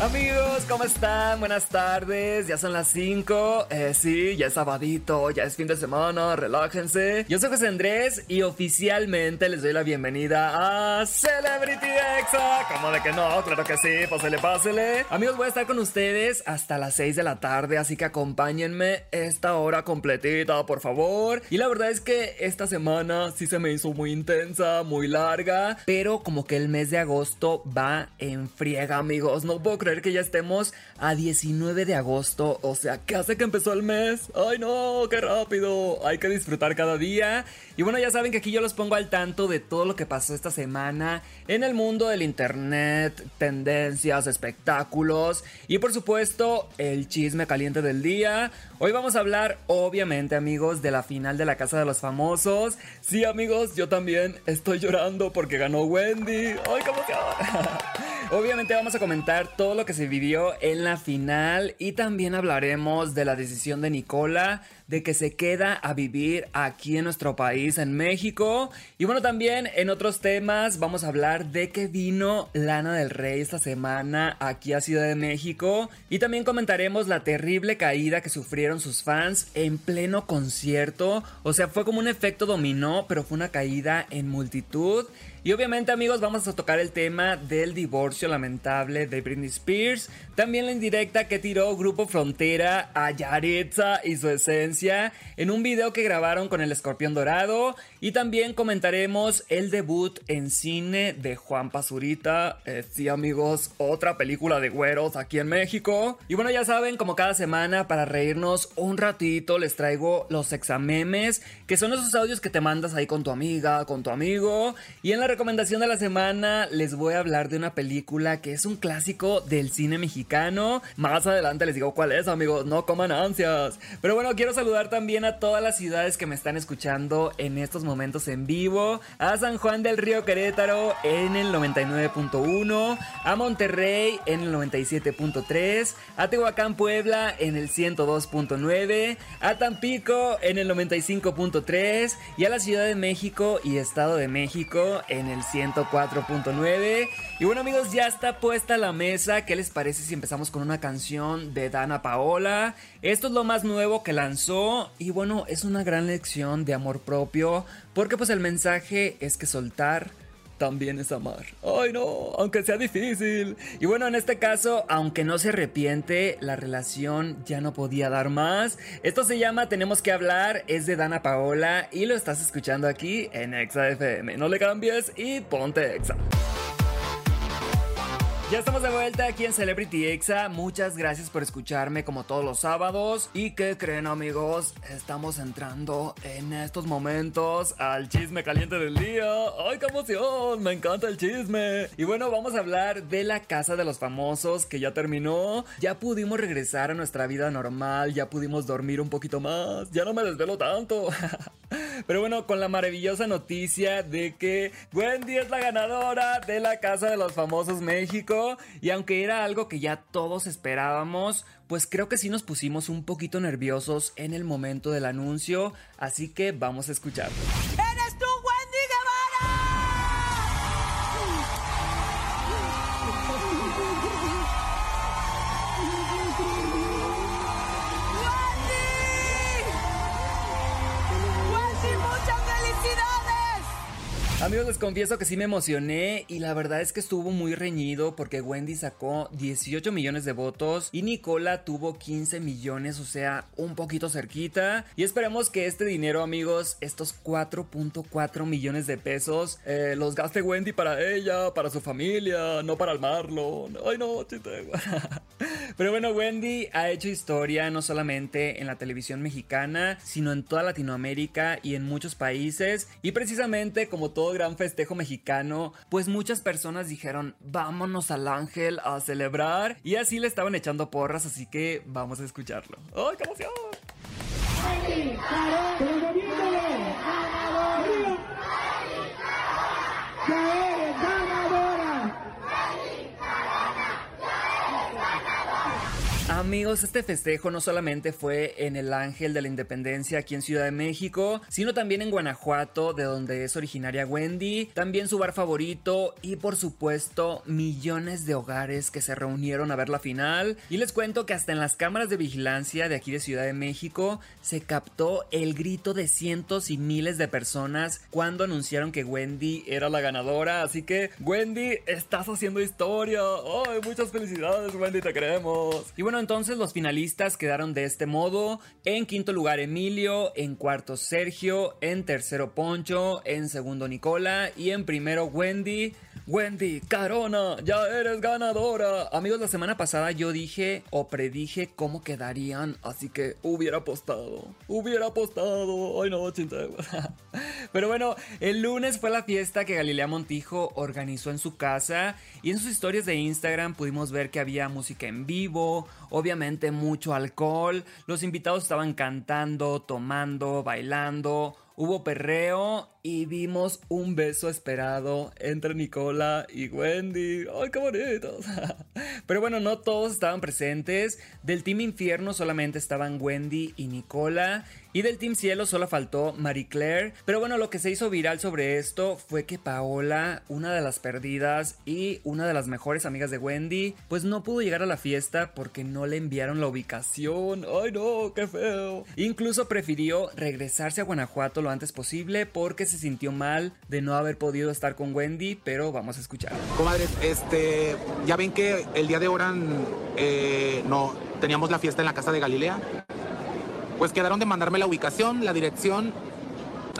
Amigos, ¿cómo están? Buenas tardes, ya son las 5. Eh, sí, ya es sabadito, ya es fin de semana, relájense. Yo soy José Andrés y oficialmente les doy la bienvenida a Celebrity Exa. ¿Cómo de que no? Claro que sí, pásele, pásele. Amigos, voy a estar con ustedes hasta las 6 de la tarde, así que acompáñenme esta hora completita, por favor. Y la verdad es que esta semana sí se me hizo muy intensa, muy larga, pero como que el mes de agosto va en friega, amigos. No puedo creer que ya estemos a 19 de agosto. O sea, ¿qué hace que empezó el mes? ¡Ay no! ¡Qué rápido! Hay que disfrutar cada día. Y bueno, ya saben que aquí yo los pongo al tanto de todo lo que pasó esta semana en el mundo del internet, tendencias, espectáculos y por supuesto el chisme caliente del día. Hoy vamos a hablar, obviamente amigos, de la final de la Casa de los Famosos. Sí amigos, yo también estoy llorando porque ganó Wendy. ¡Ay, cómo se Obviamente vamos a comentar todo lo que se vivió en la final y también hablaremos de la decisión de Nicola de que se queda a vivir aquí en nuestro país, en México. Y bueno, también en otros temas vamos a hablar de que vino Lana del Rey esta semana aquí a Ciudad de México. Y también comentaremos la terrible caída que sufrieron sus fans en pleno concierto. O sea, fue como un efecto dominó, pero fue una caída en multitud. Y obviamente amigos vamos a tocar el tema del divorcio lamentable de Britney Spears. También la indirecta que tiró Grupo Frontera a Yaritza y su esencia en un video que grabaron con el escorpión dorado. Y también comentaremos el debut en cine de Juan Pazurita. Eh, sí amigos, otra película de güeros aquí en México. Y bueno ya saben, como cada semana para reírnos un ratito les traigo los examemes. Que son esos audios que te mandas ahí con tu amiga, con tu amigo. Y en la recomendación de la semana les voy a hablar de una película que es un clásico del cine mexicano. Más adelante les digo cuál es, amigos, no coman ansias. Pero bueno, quiero saludar también a todas las ciudades que me están escuchando en estos momentos en vivo. A San Juan del Río Querétaro en el 99.1, a Monterrey en el 97.3, a Tehuacán Puebla en el 102.9, a Tampico en el 95.3 y a la Ciudad de México y Estado de México en en el 104.9. Y bueno amigos, ya está puesta la mesa. ¿Qué les parece si empezamos con una canción de Dana Paola? Esto es lo más nuevo que lanzó y bueno, es una gran lección de amor propio porque pues el mensaje es que soltar también es amar. Ay no, aunque sea difícil. Y bueno, en este caso, aunque no se arrepiente, la relación ya no podía dar más. Esto se llama Tenemos que hablar, es de Dana Paola y lo estás escuchando aquí en Exa FM. No le cambies y ponte Exa. Ya estamos de vuelta aquí en Celebrity Exa. Muchas gracias por escucharme como todos los sábados. ¿Y qué creen amigos? Estamos entrando en estos momentos al chisme caliente del día. ¡Ay, qué emoción! Me encanta el chisme. Y bueno, vamos a hablar de la casa de los famosos que ya terminó. Ya pudimos regresar a nuestra vida normal. Ya pudimos dormir un poquito más. Ya no me desvelo tanto. Pero bueno, con la maravillosa noticia de que Wendy es la ganadora de la Casa de los Famosos México. Y aunque era algo que ya todos esperábamos, pues creo que sí nos pusimos un poquito nerviosos en el momento del anuncio. Así que vamos a escucharlo. Amigos, les confieso que sí me emocioné y la verdad es que estuvo muy reñido porque Wendy sacó 18 millones de votos y Nicola tuvo 15 millones, o sea, un poquito cerquita. Y esperemos que este dinero, amigos, estos 4.4 millones de pesos, eh, los gaste Wendy para ella, para su familia, no para el Marlon. Ay, no, chiste. Pero bueno, Wendy ha hecho historia no solamente en la televisión mexicana, sino en toda Latinoamérica y en muchos países. Y precisamente como todo gran festejo mexicano, pues muchas personas dijeron, vámonos al ángel a celebrar. Y así le estaban echando porras, así que vamos a escucharlo. ¡Ay, qué emoción! Amigos, este festejo no solamente fue en el Ángel de la Independencia aquí en Ciudad de México, sino también en Guanajuato, de donde es originaria Wendy, también su bar favorito y por supuesto millones de hogares que se reunieron a ver la final. Y les cuento que hasta en las cámaras de vigilancia de aquí de Ciudad de México se captó el grito de cientos y miles de personas cuando anunciaron que Wendy era la ganadora. Así que Wendy, estás haciendo historia. ¡Ay, muchas felicidades Wendy, te queremos! Y bueno, entonces los finalistas quedaron de este modo. En quinto lugar Emilio, en cuarto Sergio, en tercero Poncho, en segundo Nicola y en primero Wendy. Wendy, Carona, ya eres ganadora. Amigos, la semana pasada yo dije o predije cómo quedarían, así que hubiera apostado. Hubiera apostado. Ay no, chinte. Pero bueno, el lunes fue la fiesta que Galilea Montijo organizó en su casa y en sus historias de Instagram pudimos ver que había música en vivo, obviamente mucho alcohol, los invitados estaban cantando, tomando, bailando hubo perreo y vimos un beso esperado entre Nicola y Wendy. ¡Ay, qué bonitos! Pero bueno, no todos estaban presentes. Del Team Infierno solamente estaban Wendy y Nicola. Y del Team Cielo solo faltó Marie Claire. Pero bueno, lo que se hizo viral sobre esto fue que Paola, una de las perdidas y una de las mejores amigas de Wendy, pues no pudo llegar a la fiesta porque no le enviaron la ubicación. ¡Ay no, qué feo! Incluso prefirió regresarse a Guanajuato lo antes posible porque se sintió mal de no haber podido estar con Wendy, pero vamos a escuchar. Comadres, este, ya ven que el día de ahora eh, no teníamos la fiesta en la casa de Galilea. Pues quedaron de mandarme la ubicación, la dirección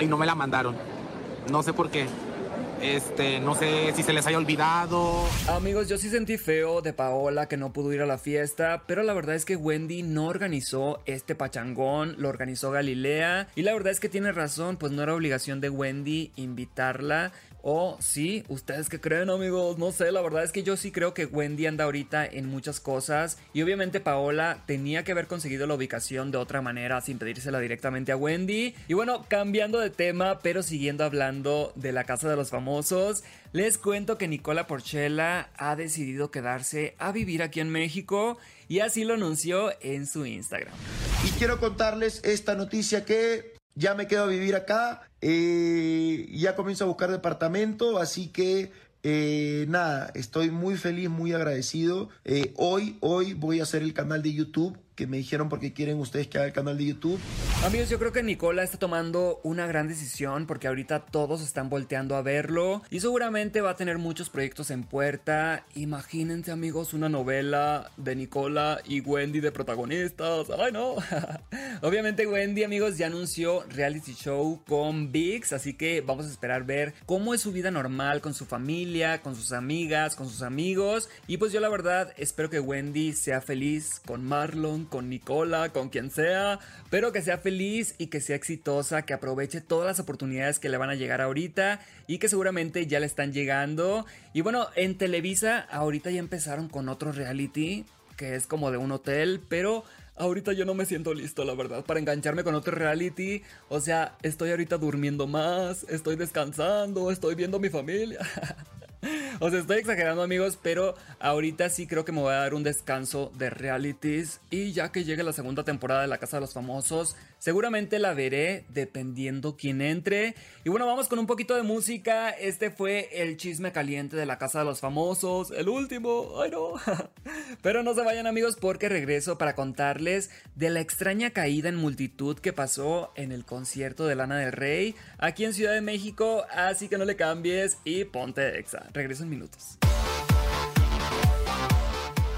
y no me la mandaron. No sé por qué. Este, no sé si se les haya olvidado. Amigos, yo sí sentí feo de Paola que no pudo ir a la fiesta, pero la verdad es que Wendy no organizó este pachangón, lo organizó Galilea. Y la verdad es que tiene razón, pues no era obligación de Wendy invitarla. O sí, ustedes que creen amigos, no sé, la verdad es que yo sí creo que Wendy anda ahorita en muchas cosas y obviamente Paola tenía que haber conseguido la ubicación de otra manera sin pedírsela directamente a Wendy. Y bueno, cambiando de tema, pero siguiendo hablando de la casa de los famosos, les cuento que Nicola Porchela ha decidido quedarse a vivir aquí en México y así lo anunció en su Instagram. Y quiero contarles esta noticia que ya me quedo a vivir acá, eh, ya comienzo a buscar departamento, así que eh, nada, estoy muy feliz, muy agradecido. Eh, hoy, hoy voy a hacer el canal de YouTube que me dijeron porque quieren ustedes que haga el canal de YouTube. Amigos, yo creo que Nicola está tomando una gran decisión porque ahorita todos están volteando a verlo y seguramente va a tener muchos proyectos en puerta. Imagínense, amigos, una novela de Nicola y Wendy de protagonistas. ¡Ay, no! Obviamente, Wendy, amigos, ya anunció reality show con VIX, así que vamos a esperar ver cómo es su vida normal con su familia, con sus amigas, con sus amigos. Y pues yo, la verdad, espero que Wendy sea feliz con Marlon con Nicola, con quien sea, pero que sea feliz y que sea exitosa, que aproveche todas las oportunidades que le van a llegar ahorita y que seguramente ya le están llegando. Y bueno, en Televisa ahorita ya empezaron con otro reality que es como de un hotel, pero ahorita yo no me siento listo, la verdad, para engancharme con otro reality. O sea, estoy ahorita durmiendo más, estoy descansando, estoy viendo a mi familia. O sea, estoy exagerando amigos, pero ahorita sí creo que me voy a dar un descanso de realities. Y ya que llegue la segunda temporada de La Casa de los Famosos, seguramente la veré dependiendo quién entre. Y bueno, vamos con un poquito de música. Este fue el chisme caliente de La Casa de los Famosos, el último. Ay no. Pero no se vayan amigos porque regreso para contarles de la extraña caída en multitud que pasó en el concierto de Lana del Rey aquí en Ciudad de México, así que no le cambies y ponte exa. Regreso en minutos.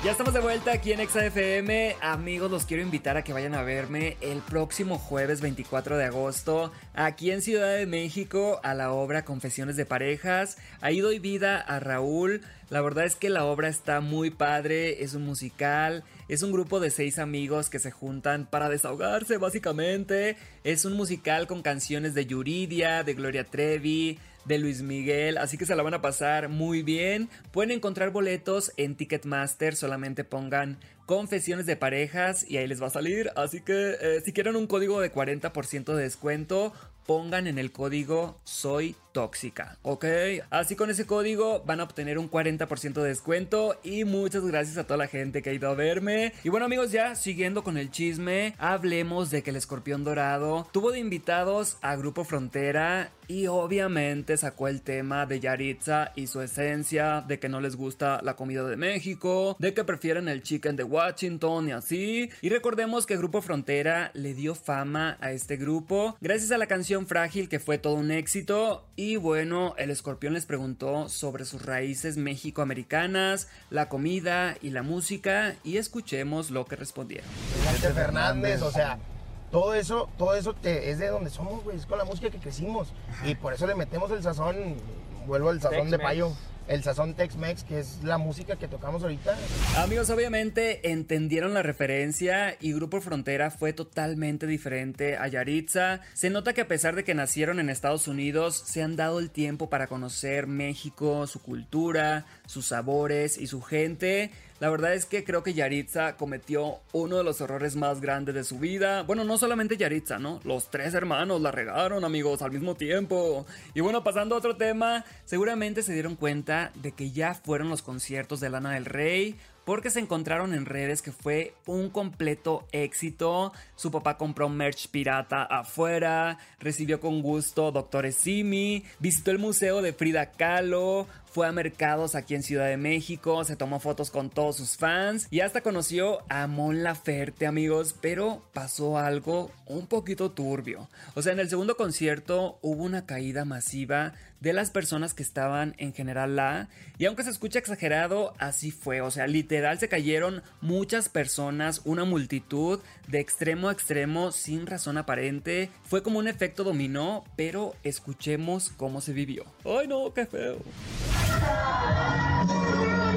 Ya estamos de vuelta aquí en ExaFM. Amigos, los quiero invitar a que vayan a verme el próximo jueves 24 de agosto aquí en Ciudad de México a la obra Confesiones de Parejas. Ahí doy vida a Raúl. La verdad es que la obra está muy padre, es un musical, es un grupo de seis amigos que se juntan para desahogarse básicamente. Es un musical con canciones de Yuridia, de Gloria Trevi, de Luis Miguel, así que se la van a pasar muy bien. Pueden encontrar boletos en Ticketmaster, solamente pongan confesiones de parejas y ahí les va a salir. Así que eh, si quieren un código de 40% de descuento, pongan en el código Soy tóxica, ¿ok? Así con ese código van a obtener un 40% de descuento y muchas gracias a toda la gente que ha ido a verme. Y bueno amigos, ya siguiendo con el chisme, hablemos de que el escorpión dorado tuvo de invitados a Grupo Frontera y obviamente sacó el tema de Yaritza y su esencia, de que no les gusta la comida de México, de que prefieren el chicken de Washington y así. Y recordemos que Grupo Frontera le dio fama a este grupo gracias a la canción Frágil que fue todo un éxito. Y bueno, el escorpión les preguntó sobre sus raíces mexicoamericanas, la comida y la música y escuchemos lo que respondieron. Fernández, o sea, todo eso, todo eso es de donde somos, güey, es con la música que crecimos. Y por eso le metemos el sazón, vuelvo al sazón de payo el sazón Tex-Mex, que es la música que tocamos ahorita. Amigos, obviamente entendieron la referencia y Grupo Frontera fue totalmente diferente a Yaritza. Se nota que a pesar de que nacieron en Estados Unidos, se han dado el tiempo para conocer México, su cultura, sus sabores y su gente. La verdad es que creo que Yaritza cometió uno de los errores más grandes de su vida. Bueno, no solamente Yaritza, ¿no? Los tres hermanos la regaron, amigos, al mismo tiempo. Y bueno, pasando a otro tema, seguramente se dieron cuenta de que ya fueron los conciertos de Lana del Rey porque se encontraron en redes que fue un completo éxito. Su papá compró merch pirata afuera, recibió con gusto Doctor Simi, visitó el museo de Frida Kahlo, fue a mercados aquí en Ciudad de México, se tomó fotos con todos sus fans y hasta conoció a Mon Laferte, amigos, pero pasó algo un poquito turbio. O sea, en el segundo concierto hubo una caída masiva de las personas que estaban en general la y aunque se escucha exagerado, así fue, o sea, literal se cayeron muchas personas, una multitud de extremo a extremo sin razón aparente. Fue como un efecto dominó, pero escuchemos cómo se vivió. Ay, no, qué feo. Thank you.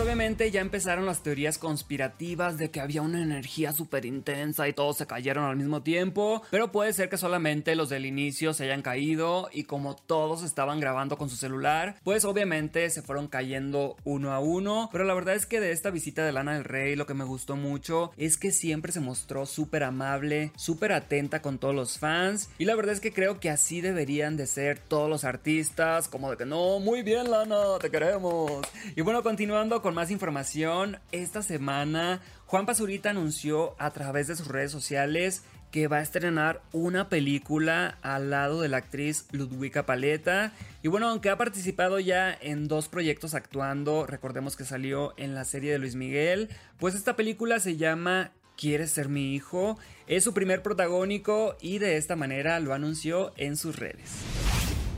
Obviamente ya empezaron las teorías conspirativas de que había una energía súper intensa y todos se cayeron al mismo tiempo, pero puede ser que solamente los del inicio se hayan caído y como todos estaban grabando con su celular, pues obviamente se fueron cayendo uno a uno, pero la verdad es que de esta visita de Lana del Rey lo que me gustó mucho es que siempre se mostró súper amable, súper atenta con todos los fans y la verdad es que creo que así deberían de ser todos los artistas, como de que no, muy bien Lana, te queremos. Y bueno, continuamos con más información, esta semana Juan Pazurita anunció a través de sus redes sociales que va a estrenar una película al lado de la actriz Ludwika Paleta. Y bueno, aunque ha participado ya en dos proyectos actuando, recordemos que salió en la serie de Luis Miguel, pues esta película se llama ¿Quieres ser mi hijo? Es su primer protagónico y de esta manera lo anunció en sus redes.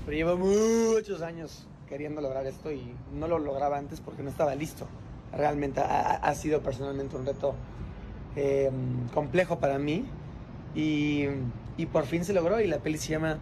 Pero lleva muchos años queriendo lograr esto y no lo lograba antes porque no estaba listo. Realmente ha, sido personalmente un reto em, complejo para mí y, y por fin se logró y la peli se llama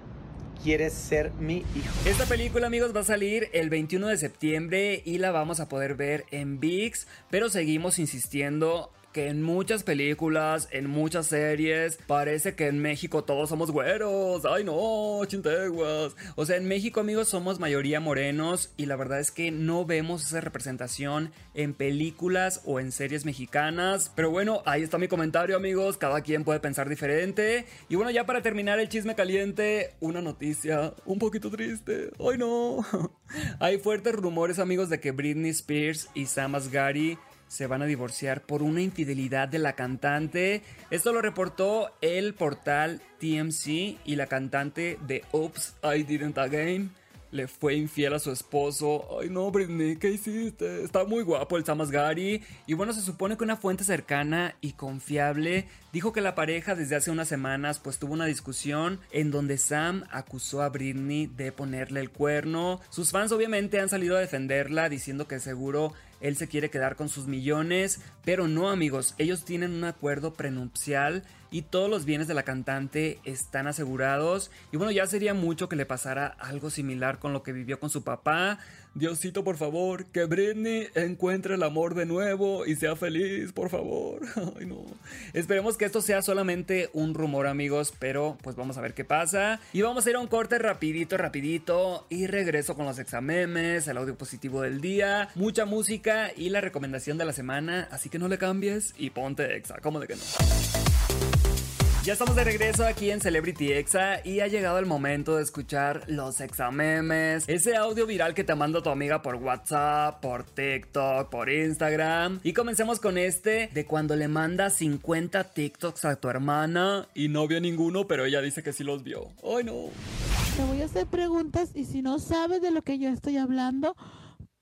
quieres ser mi hijo. Esta película, amigos, va a salir el 21 de septiembre y la vamos a poder ver en VIX, pero seguimos insistiendo que en muchas películas, en muchas series, parece que en México todos somos güeros. Ay no, chinteguas. O sea, en México, amigos, somos mayoría morenos y la verdad es que no vemos esa representación en películas o en series mexicanas. Pero bueno, ahí está mi comentario, amigos. Cada quien puede pensar diferente. Y bueno, ya para terminar el chisme caliente, una noticia un poquito triste. Ay no. Hay fuertes rumores, amigos, de que Britney Spears y Sam Asghari se van a divorciar por una infidelidad de la cantante. Esto lo reportó el portal TMC y la cantante de Oops, I Didn't Again le fue infiel a su esposo. Ay no, Britney, ¿qué hiciste? Está muy guapo el Samasgari. Y bueno, se supone que una fuente cercana y confiable dijo que la pareja desde hace unas semanas pues tuvo una discusión en donde Sam acusó a Britney de ponerle el cuerno. Sus fans obviamente han salido a defenderla diciendo que seguro él se quiere quedar con sus millones, pero no amigos, ellos tienen un acuerdo prenupcial y todos los bienes de la cantante están asegurados. Y bueno, ya sería mucho que le pasara algo similar con lo que vivió con su papá. Diosito, por favor, que Britney encuentre el amor de nuevo y sea feliz, por favor. Ay, no. Esperemos que esto sea solamente un rumor, amigos, pero pues vamos a ver qué pasa. Y vamos a ir a un corte rapidito, rapidito y regreso con los examemes, el audio positivo del día, mucha música y la recomendación de la semana, así que no le cambies y ponte exa, ¿cómo de que no? Ya estamos de regreso aquí en Celebrity Exa y ha llegado el momento de escuchar los examemes, ese audio viral que te manda tu amiga por WhatsApp, por TikTok, por Instagram. Y comencemos con este de cuando le manda 50 TikToks a tu hermana y no vio ninguno, pero ella dice que sí los vio. ¡Ay no! Te voy a hacer preguntas y si no sabes de lo que yo estoy hablando,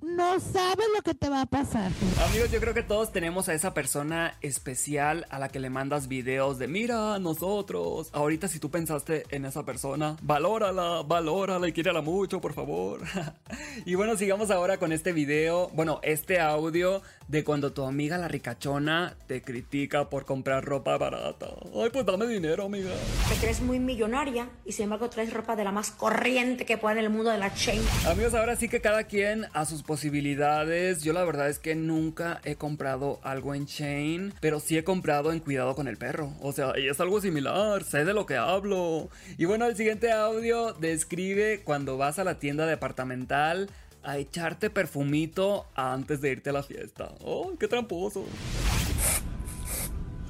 no sabes lo que te va a pasar. Amigos, yo creo que todos tenemos a esa persona especial a la que le mandas videos de mira, nosotros. Ahorita si tú pensaste en esa persona, valórala, valórala y quírala mucho, por favor. y bueno, sigamos ahora con este video, bueno, este audio de cuando tu amiga la ricachona te critica por comprar ropa barata. Ay, pues dame dinero, amiga. Te crees muy millonaria y sin embargo traes ropa de la más corriente que pueda en el mundo de la chain. Amigos, ahora sí que cada quien a sus posibilidades. Yo la verdad es que nunca he comprado algo en Chain, pero sí he comprado en Cuidado con el Perro. O sea, es algo similar, sé de lo que hablo. Y bueno, el siguiente audio describe cuando vas a la tienda departamental a echarte perfumito antes de irte a la fiesta. ¡Oh, qué tramposo!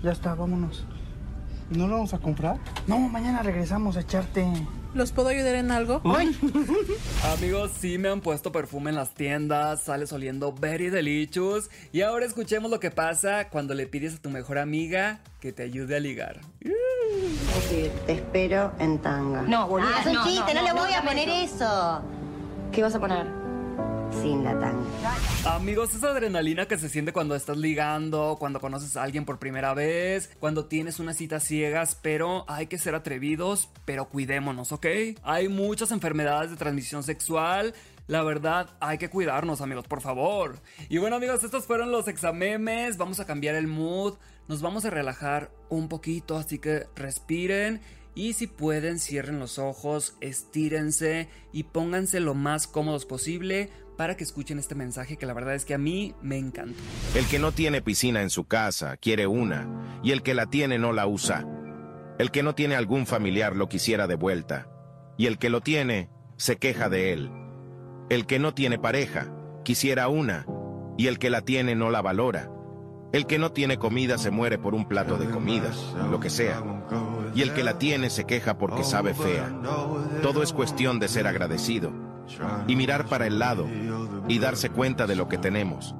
Ya está, vámonos. ¿No lo vamos a comprar? No, mañana regresamos a echarte. ¿Los puedo ayudar en algo? Amigos, sí me han puesto perfume en las tiendas, sales oliendo very delicious. Y ahora escuchemos lo que pasa cuando le pides a tu mejor amiga que te ayude a ligar. te espero en tanga. No, boludo. Ah, es un chiste, no, le voy a poner eso. ¿Qué vas a poner? Sin la tanga. Amigos, esa adrenalina que se siente cuando estás ligando, cuando conoces a alguien por primera vez, cuando tienes unas citas ciegas, pero hay que ser atrevidos, pero cuidémonos, ¿ok? Hay muchas enfermedades de transmisión sexual. La verdad, hay que cuidarnos, amigos, por favor. Y bueno, amigos, estos fueron los examemes. Vamos a cambiar el mood. Nos vamos a relajar un poquito, así que respiren y si pueden, cierren los ojos, estírense y pónganse lo más cómodos posible para que escuchen este mensaje que la verdad es que a mí me encanta. El que no tiene piscina en su casa quiere una, y el que la tiene no la usa. El que no tiene algún familiar lo quisiera de vuelta, y el que lo tiene se queja de él. El que no tiene pareja quisiera una, y el que la tiene no la valora. El que no tiene comida se muere por un plato de comida, lo que sea. Y el que la tiene se queja porque sabe fea. Todo es cuestión de ser agradecido y mirar para el lado y darse cuenta de lo que tenemos.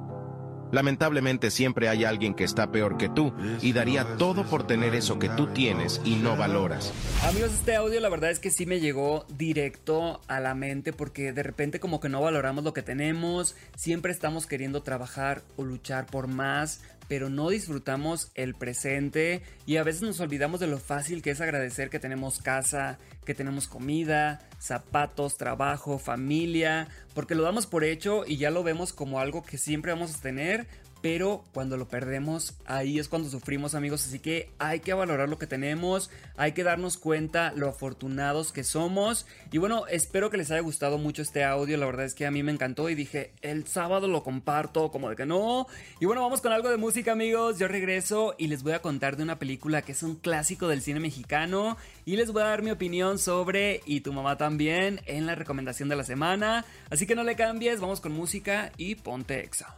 Lamentablemente siempre hay alguien que está peor que tú y daría todo por tener eso que tú tienes y no valoras. Amigos, este audio la verdad es que sí me llegó directo a la mente porque de repente como que no valoramos lo que tenemos, siempre estamos queriendo trabajar o luchar por más, pero no disfrutamos el presente y a veces nos olvidamos de lo fácil que es agradecer que tenemos casa, que tenemos comida, zapatos, trabajo, familia, porque lo damos por hecho y ya lo vemos como algo que siempre vamos a tener, pero cuando lo perdemos, ahí es cuando sufrimos amigos, así que hay que valorar lo que tenemos, hay que darnos cuenta lo afortunados que somos. Y bueno, espero que les haya gustado mucho este audio, la verdad es que a mí me encantó y dije, el sábado lo comparto, como de que no, y bueno, vamos con algo de música amigos, yo regreso y les voy a contar de una película que es un clásico del cine mexicano. Y les voy a dar mi opinión sobre y tu mamá también en la recomendación de la semana, así que no le cambies, vamos con música y ponte exa.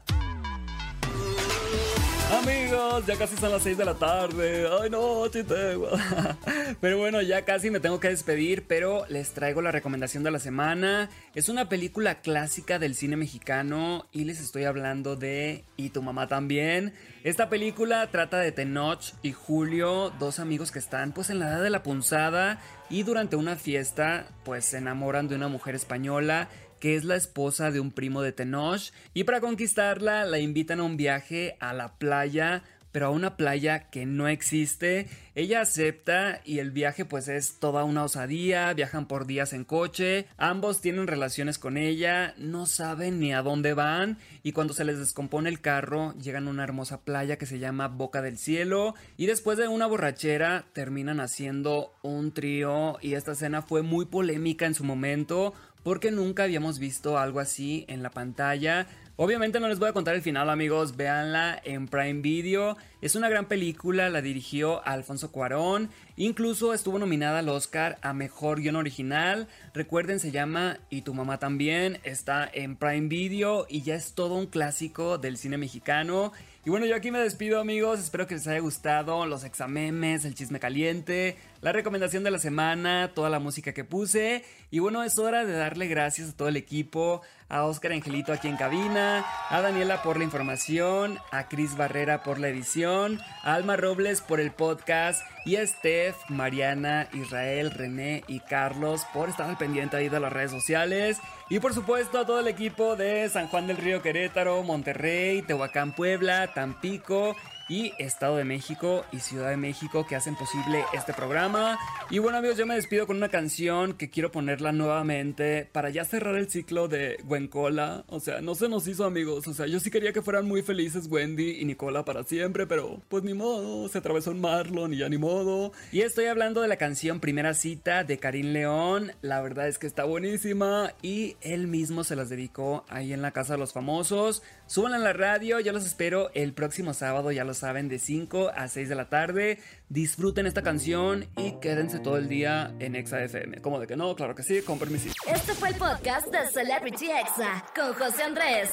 Amigos, ya casi son las 6 de la tarde. Ay, no, chiste. Pero bueno, ya casi me tengo que despedir, pero les traigo la recomendación de la semana. Es una película clásica del cine mexicano y les estoy hablando de Y tu mamá también. Esta película trata de Tenoch y Julio, dos amigos que están pues en la edad de la punzada y durante una fiesta pues se enamoran de una mujer española que es la esposa de un primo de Tenoch, y para conquistarla la invitan a un viaje a la playa, pero a una playa que no existe. Ella acepta y el viaje pues es toda una osadía, viajan por días en coche, ambos tienen relaciones con ella, no saben ni a dónde van. Y cuando se les descompone el carro llegan a una hermosa playa que se llama Boca del Cielo. Y después de una borrachera terminan haciendo un trío. Y esta escena fue muy polémica en su momento porque nunca habíamos visto algo así en la pantalla. Obviamente no les voy a contar el final amigos, véanla en Prime Video. Es una gran película, la dirigió Alfonso Cuarón Incluso estuvo nominada al Oscar a Mejor Guión Original. Recuerden, se llama Y tu mamá también. Está en Prime Video y ya es todo un clásico del cine mexicano. Y bueno, yo aquí me despido amigos, espero que les haya gustado los examemes, el chisme caliente, la recomendación de la semana, toda la música que puse. Y bueno, es hora de darle gracias a todo el equipo, a Oscar Angelito aquí en cabina, a Daniela por la información, a Cris Barrera por la edición, a Alma Robles por el podcast y a Steph, Mariana, Israel, René y Carlos por estar al pendiente ahí de las redes sociales. Y por supuesto a todo el equipo de San Juan del Río Querétaro, Monterrey, Tehuacán, Puebla, Tampico y Estado de México y Ciudad de México que hacen posible este programa. Y bueno amigos, yo me despido con una canción que quiero ponerla nuevamente para ya cerrar el ciclo de Gwencola. O sea, no se nos hizo amigos, o sea, yo sí quería que fueran muy felices Wendy y Nicola para siempre, pero pues ni modo, se atravesó un Marlon y ya ni modo. Y estoy hablando de la canción Primera Cita de Karim León, la verdad es que está buenísima y él mismo se las dedicó ahí en la Casa de los Famosos. Suban a la radio, yo los espero el próximo sábado, ya los saben, de 5 a 6 de la tarde. Disfruten esta canción y quédense todo el día en Exa FM. ¿Cómo de que no? Claro que sí, con permiso. Este fue el podcast de Celebrity Exa con José Andrés.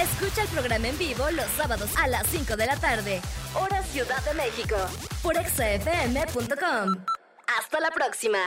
Escucha el programa en vivo los sábados a las 5 de la tarde, hora Ciudad de México, por exafm.com. Hasta la próxima.